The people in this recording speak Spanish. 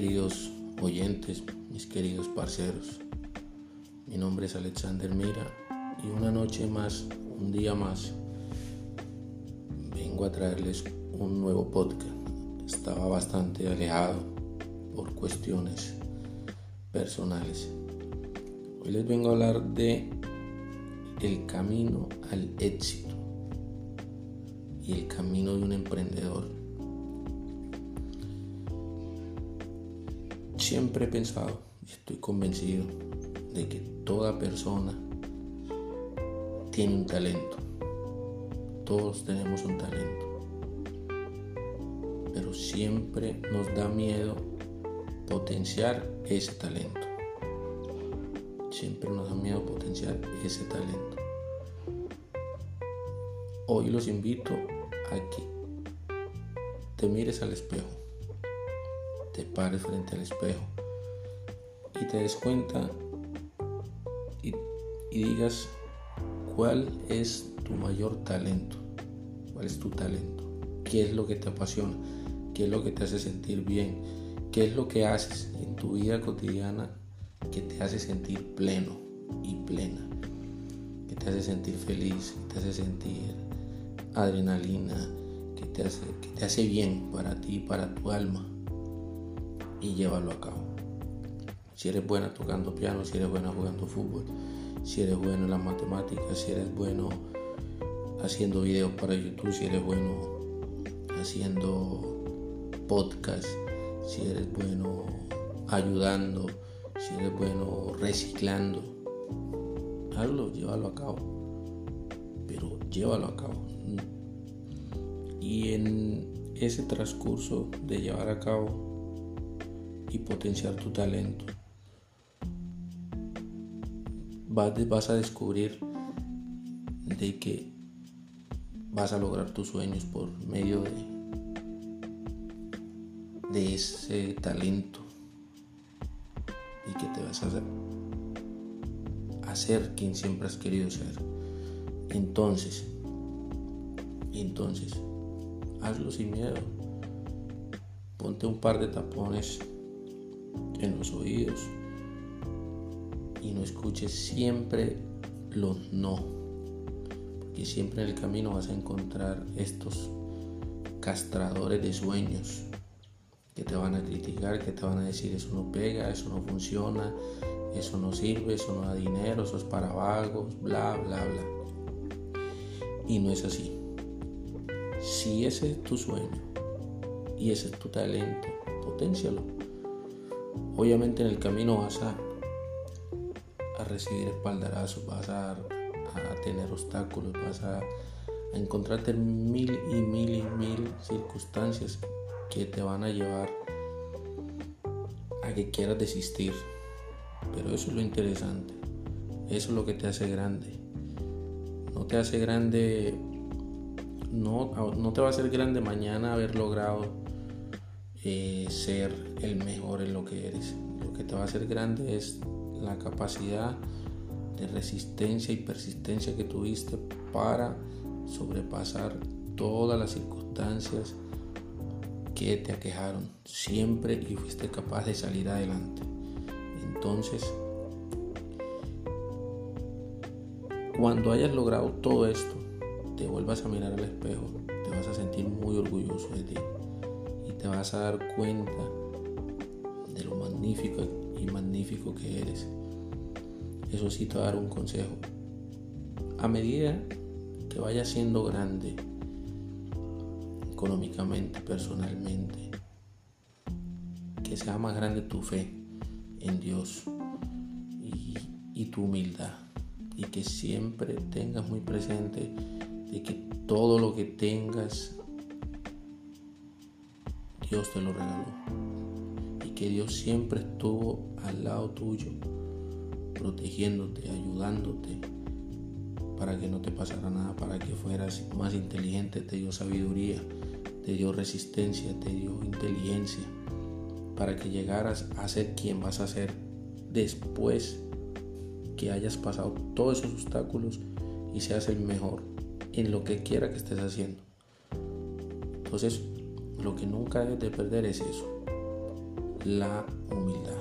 queridos oyentes, mis queridos parceros. Mi nombre es Alexander Mira y una noche más, un día más, vengo a traerles un nuevo podcast. Estaba bastante alejado por cuestiones personales. Hoy les vengo a hablar de el camino al éxito y el camino de un emprendedor. Siempre he pensado y estoy convencido de que toda persona tiene un talento. Todos tenemos un talento. Pero siempre nos da miedo potenciar ese talento. Siempre nos da miedo potenciar ese talento. Hoy los invito a que te mires al espejo te pares frente al espejo y te des cuenta y, digas cuál es tu mayor talento, cuál es tu talento, qué es lo que te apasiona, qué es lo que te hace sentir bien, qué es lo que haces en tu vida cotidiana que te hace sentir pleno y plena, que te hace sentir feliz, que te hace sentir adrenalina, que te hace, que te hace bien para ti, para tu alma y llévalo a cabo. Si eres buena tocando piano, si eres buena jugando fútbol, si eres bueno en las matemáticas, si eres bueno haciendo videos para YouTube, si eres bueno haciendo podcast, si eres bueno ayudando, si eres bueno reciclando, hazlo, llévalo a cabo. Pero llévalo a cabo. Y en ese transcurso de llevar a cabo y potenciar tu talento. Vas, a descubrir de que vas a lograr tus sueños por medio de, ese talento y que te vas a hacer, quien siempre has querido ser. Entonces, entonces, hazlo sin miedo. Ponte un par de tapones en los oídos y no escuches siempre los no, porque siempre en el camino vas a encontrar estos castradores de sueños que te van a criticar, que te van a decir eso no pega, eso no funciona, eso no sirve, eso no da dinero, eso es para vagos, bla, bla, bla. Y no es así. Si ese es tu sueño y ese es tu talento, potencialo Obviamente en el camino vas a, a recibir espaldarazos, vas a, a tener obstáculos, vas a, encontrarte mil y mil y mil circunstancias que te van a llevar a que quieras desistir. Pero eso es lo interesante. Eso es lo que te hace grande. No te hace grande, no, no te va a hacer grande mañana haber logrado eh, ser el mejor en lo que eres. Lo que te va a hacer grande es la capacidad de resistencia y persistencia que tuviste para sobrepasar todas las circunstancias que te aquejaron siempre y fuiste capaz de salir adelante. Entonces, cuando hayas logrado todo esto, te vuelvas a mirar al espejo, te vas a sentir muy orgulloso de ti te vas a dar cuenta de lo magnífico y magnífico que eres. Eso sí te va a dar un consejo. A medida que vayas siendo grande, económicamente, personalmente, que sea más grande tu fe en Dios y, y tu humildad. Y que siempre tengas muy presente de que todo lo que tengas Dios te lo regaló. Y que Dios siempre estuvo al lado tuyo, protegiéndote, ayudándote, para que no te pasara nada, para que fueras más inteligente, te dio sabiduría, te dio resistencia, te dio inteligencia, para que llegaras a ser quien vas a ser después que hayas pasado todos esos obstáculos y seas el mejor en lo que quiera que estés haciendo. Entonces, lo que nunca debes de perder es eso. la humildad.